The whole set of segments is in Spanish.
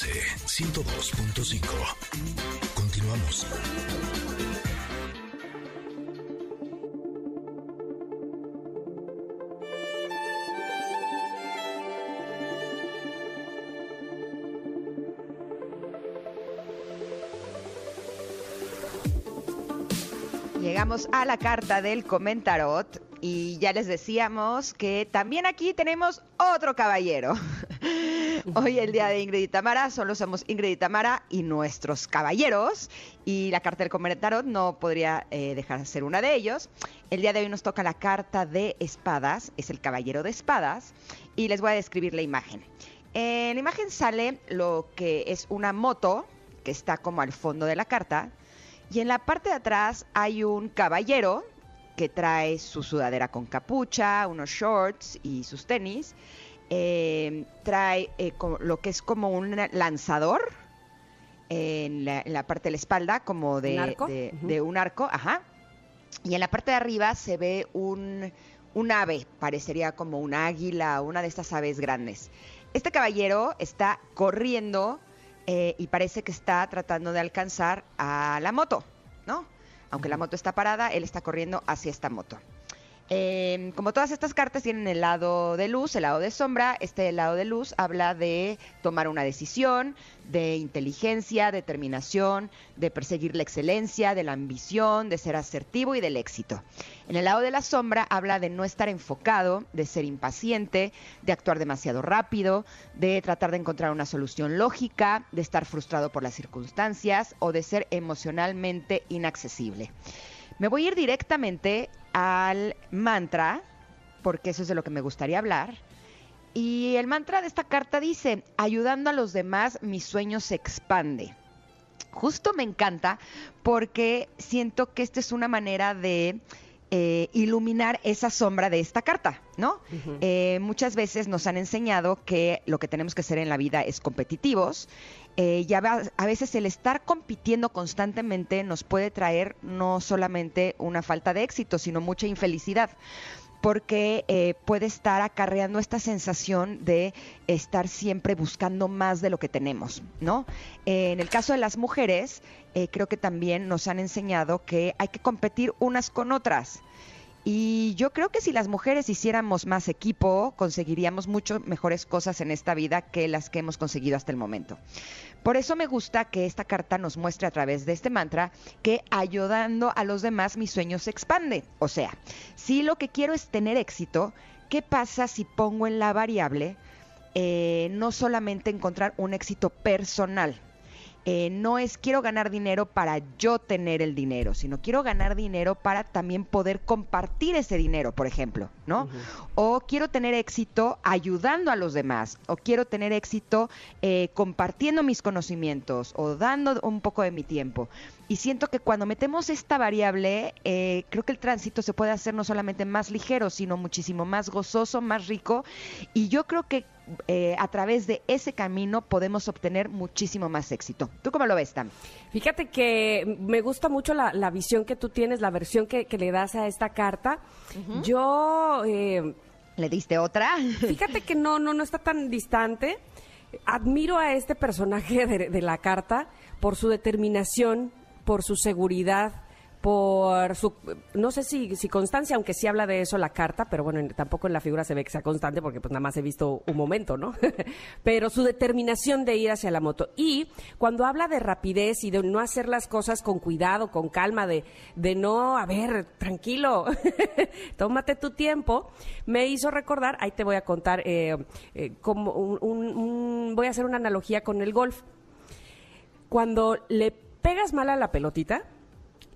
MBS 102.5. Continuamos. Llegamos a la carta del comentarot y ya les decíamos que también aquí tenemos otro caballero. Hoy el día de Ingrid y Tamara, solo somos Ingrid y Tamara y nuestros caballeros. Y la carta del comentarot no podría eh, dejar de ser una de ellos. El día de hoy nos toca la carta de espadas, es el caballero de espadas. Y les voy a describir la imagen. En la imagen sale lo que es una moto que está como al fondo de la carta y en la parte de atrás hay un caballero que trae su sudadera con capucha, unos shorts y sus tenis. Eh, trae eh, lo que es como un lanzador en la, parte de la espalda, como de ¿Un arco? ajá. Y en la parte de arriba se ve un, un ave, parecería como un águila, una de estas aves grandes. Este caballero está corriendo eh, y parece que está tratando de alcanzar a la moto, ¿no? Aunque la moto está parada, él está corriendo hacia esta moto. Em, como todas estas cartas tienen el lado de luz, el lado de sombra, este lado de luz habla de tomar una decisión, de inteligencia, determinación, de perseguir la excelencia, de la ambición, de ser asertivo y del éxito. En el lado de la sombra habla de no estar enfocado, de ser impaciente, de actuar demasiado rápido, de tratar de encontrar una solución lógica, de estar frustrado por las circunstancias o de ser emocionalmente inaccesible. Me voy a ir directamente al mantra, porque eso es de lo que me gustaría hablar. Y el mantra de esta carta dice, ayudando a los demás, mi sueño se expande. Justo me encanta porque siento que esta es una manera de eh, iluminar esa sombra de esta carta, ¿no? Eh, muchas veces nos han enseñado que lo que tenemos que hacer en la vida es competitivos. Eh, y a veces el estar compitiendo constantemente nos puede traer no solamente una falta de éxito, sino mucha infelicidad porque eh, puede estar acarreando esta sensación de estar siempre buscando más de lo que tenemos, ¿no? En el caso de las mujeres, eh, creo que también nos han enseñado que hay que competir unas con otras. Y yo creo que si las mujeres hiciéramos más equipo, conseguiríamos mucho mejores cosas en esta vida que las que hemos conseguido hasta el momento. Por eso me gusta que esta carta nos muestre a través de este mantra que ayudando a los demás mi sueño se expande. O sea, si lo que quiero es tener éxito, ¿qué pasa si pongo en la variable eh, no solamente encontrar un éxito personal? Eh, no es quiero ganar dinero para yo tener el dinero, sino quiero ganar dinero para también poder compartir ese dinero, por ejemplo, ¿no? O quiero tener éxito ayudando a los demás, o quiero tener éxito eh, compartiendo mis conocimientos o dando un poco de mi tiempo. Y siento que cuando metemos esta variable, eh, creo que el tránsito se puede hacer no solamente más ligero, sino muchísimo más gozoso, más rico. Y yo creo que eh, a través de ese camino podemos obtener muchísimo más éxito. ¿Tú cómo lo ves, Tam? Fíjate que me gusta mucho la, visión que tú tienes, la versión que, le das a esta carta. Yo... Eh, ¿Le diste otra? Fíjate que no, no, no está tan distante. Admiro a este personaje de la carta por su determinación, por su seguridad, por su, no sé si, si constancia, aunque sí habla de eso la carta, pero bueno, tampoco en la figura se ve que sea constante porque pues nada más he visto un momento, ¿no? pero su determinación de ir hacia la moto. Y cuando habla de rapidez y de no hacer las cosas con cuidado, con calma, de, de no, a ver, tranquilo, tómate tu tiempo, me hizo recordar, ahí te voy a contar, eh, eh, como un, voy a hacer una analogía con el golf. Cuando le pegas mal a la pelotita,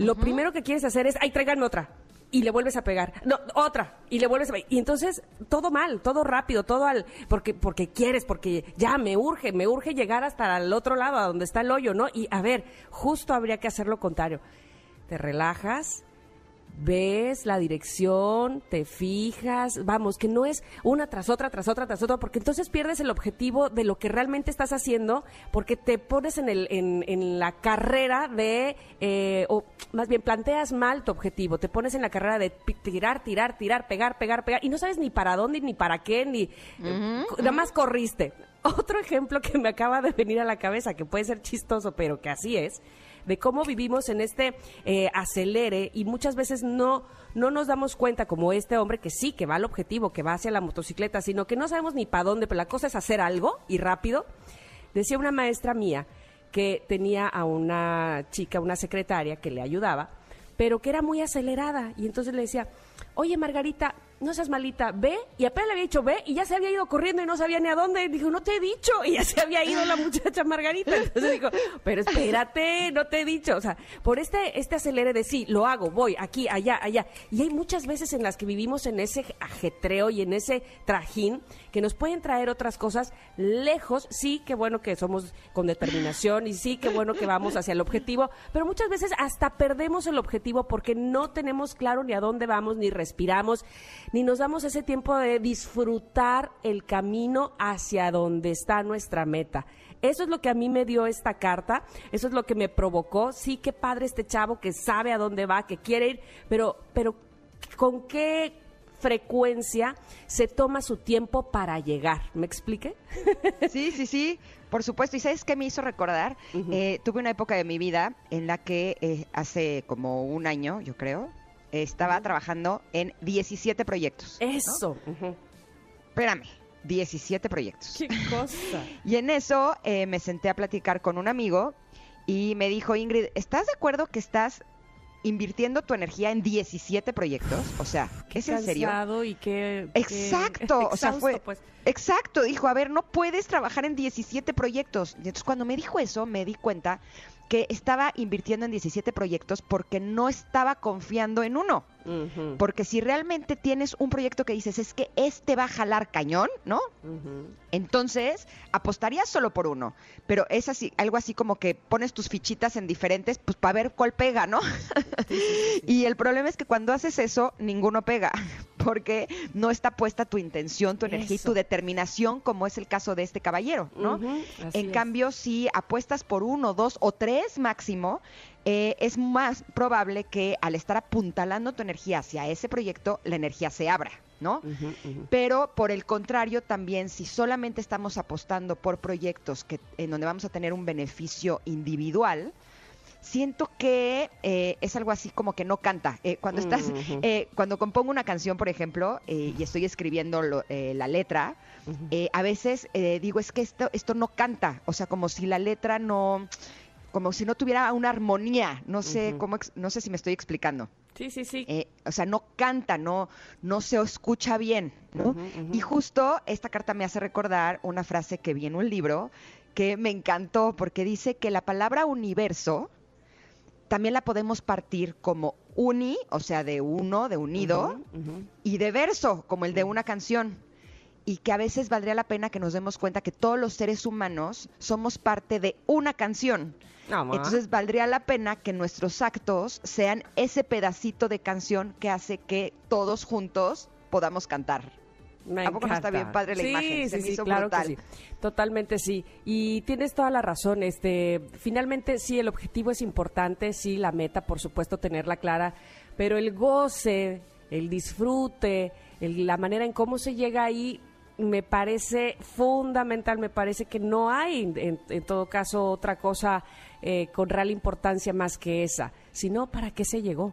lo primero que quieres hacer es, ay, tráiganme otra. Y le vuelves a pegar. No, otra. Y le vuelves a pegar. Y entonces, todo mal, todo rápido, todo al. Porque, porque quieres, porque ya me urge, me urge llegar hasta el otro lado, a donde está el hoyo, ¿no? Y a ver, justo habría que hacer lo contrario. Te relajas, ves la dirección, te fijas, vamos, que no es una tras otra, tras otra, tras otra, porque entonces pierdes el objetivo de lo que realmente estás haciendo, porque te pones en, el, en, en la carrera de, eh, o más bien planteas mal tu objetivo, te pones en la carrera de tirar, tirar, tirar, pegar, pegar, pegar, y no sabes ni para dónde, ni para qué, ni eh, nada más corriste. Otro ejemplo que me acaba de venir a la cabeza, que puede ser chistoso, pero que así es, de cómo vivimos en este eh, acelere y muchas veces no, no nos damos cuenta, como este hombre que sí, que va al objetivo, que va hacia la motocicleta, sino que no sabemos ni para dónde, pero la cosa es hacer algo y rápido. Decía una maestra mía que tenía a una chica, una secretaria que le ayudaba, pero que era muy acelerada y entonces le decía, oye Margarita, no seas malita, ve, y apenas le había dicho ve, y ya se había ido corriendo y no sabía ni a dónde. Dijo, no te he dicho, y ya se había ido la muchacha Margarita. Entonces dijo, pero espérate, no te he dicho. O sea, por este, este acelere de sí, lo hago, voy, aquí, allá, allá. Y hay muchas veces en las que vivimos en ese ajetreo y en ese trajín que nos pueden traer otras cosas lejos. Sí, qué bueno que somos con determinación y sí, qué bueno que vamos hacia el objetivo, pero muchas veces hasta perdemos el objetivo porque no tenemos claro ni a dónde vamos, ni respiramos, ni nos damos ese tiempo de disfrutar el camino hacia donde está nuestra meta. Eso es lo que a mí me dio esta carta, eso es lo que me provocó. Sí, qué padre este chavo que sabe a dónde va, que quiere ir, pero, pero ¿con qué frecuencia se toma su tiempo para llegar? ¿Me explique? Sí, sí, sí, por supuesto. ¿Y sabes qué me hizo recordar? Eh, tuve una época de mi vida en la que eh, hace como un año, yo creo, estaba trabajando en 17 proyectos. ¿no? Eso. ujú. Espérame, 17 proyectos. Qué cosa. Y en eso eh, me senté a platicar con un amigo y me dijo, Ingrid, ¿estás de acuerdo que estás invirtiendo tu energía en 17 proyectos? O sea, ¿es en serio? Y qué... Exacto, o sea, fue pues. exacto, dijo, a ver, no puedes trabajar en 17 proyectos. Y entonces cuando me dijo eso, me di cuenta que estaba invirtiendo en 17 proyectos porque no estaba confiando en uno. Porque si realmente tienes un proyecto que dices, es que este va a jalar cañón, ¿no? Entonces, apostarías solo por uno, pero es así, algo así como que pones tus fichitas en diferentes, pues para ver cuál pega, ¿no? y el problema es que cuando haces eso, ninguno pega, porque no está puesta tu intención, tu energía Eso. y tu determinación, como es el caso de este caballero, ¿no? En es. cambio, si apuestas por uno, dos o tres máximo, eh, es más probable que al estar apuntalando tu energía hacia ese proyecto, la energía se abra, ¿no? Pero por el contrario, también si solamente estamos apostando por proyectos que, en donde vamos a tener un beneficio individual, siento que eh, es algo así como que no canta. Eh, cuando estás, Ujú. eh, cuando compongo una canción, por ejemplo, eh, y estoy escribiendo lo- eh, la letra, eh, a veces eh, digo es que esto, esto no canta, o sea, como si la letra no, como si no tuviera una armonía. No sé cómo, no sé si me estoy explicando. Sí, sí, sí. Eh, o sea, no canta, no, no se escucha bien. Y justo esta carta me hace recordar una frase que vi en un libro que me encantó porque dice que la palabra universo también la podemos partir como uni, o sea, de uno, de unido, y de verso, como el de una canción. Y que a veces valdría la pena que nos demos cuenta que todos los seres humanos somos parte de una canción. Ma. Entonces valdría la pena que nuestros actos sean ese pedacito de canción que hace que todos juntos podamos cantar. Me ¿A poco no está bien padre la Sí, imagen? Se sí, me sí, hizo claro brutal. que sí. Totalmente sí. Y tienes toda la razón. Este, finalmente sí, el objetivo es importante, sí, la meta, por supuesto, tenerla clara, pero el goce, el disfrute, el- la manera en cómo se llega ahí me parece fundamental, me parece que no hay en, en todo caso otra cosa eh, con real importancia más que esa, sino para qué se llegó.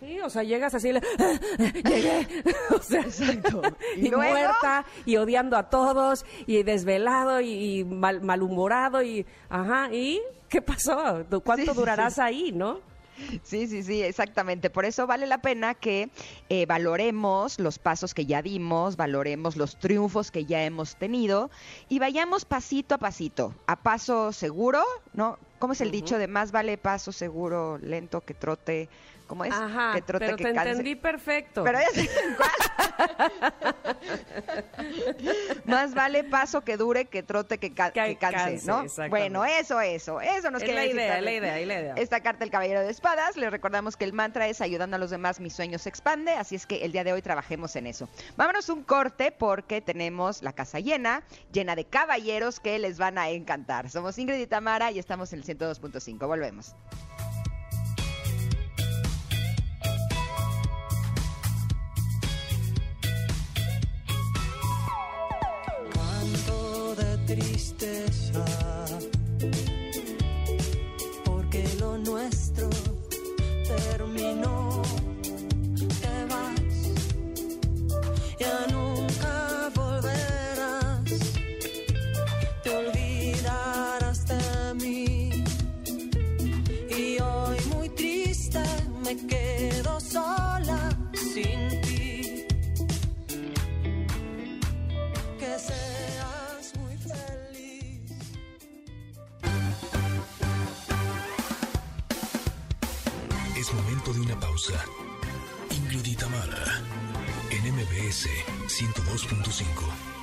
Sí, o sea, llegas así, le- llegué, o sea, Exacto. y, muerta, y odiando a todos, y desvelado, y, y mal, malhumorado, y, ajá, ¿y qué pasó? ¿Tú- ¿Cuánto Sí, sí, durarás sí. ahí, no? Sí, sí, sí, exactamente. Por eso vale la pena que eh, valoremos los pasos que ya dimos, valoremos los triunfos que ya hemos tenido y vayamos pasito a pasito, a paso seguro, ¿no? ¿Cómo es el dicho de más vale paso seguro, lento que trote? ¿Cómo es? Ajá, que trote, pero que te canse. entendí perfecto. Pero cuál. Más vale paso que dure que trote que, ca- Que que canse, ¿no? Bueno, eso, eso, eso nos Es quiere la decir idea, la idea, la idea. Esta carta, el Caballero de Espadas, les recordamos que el mantra es ayudando a los demás, mis sueños se expande, así es que el día de hoy trabajemos en eso. Vámonos un corte porque tenemos la casa llena, llena de caballeros que les van a encantar. Somos Ingrid y Tamara y estamos en el 102.5. Volvemos. 92.5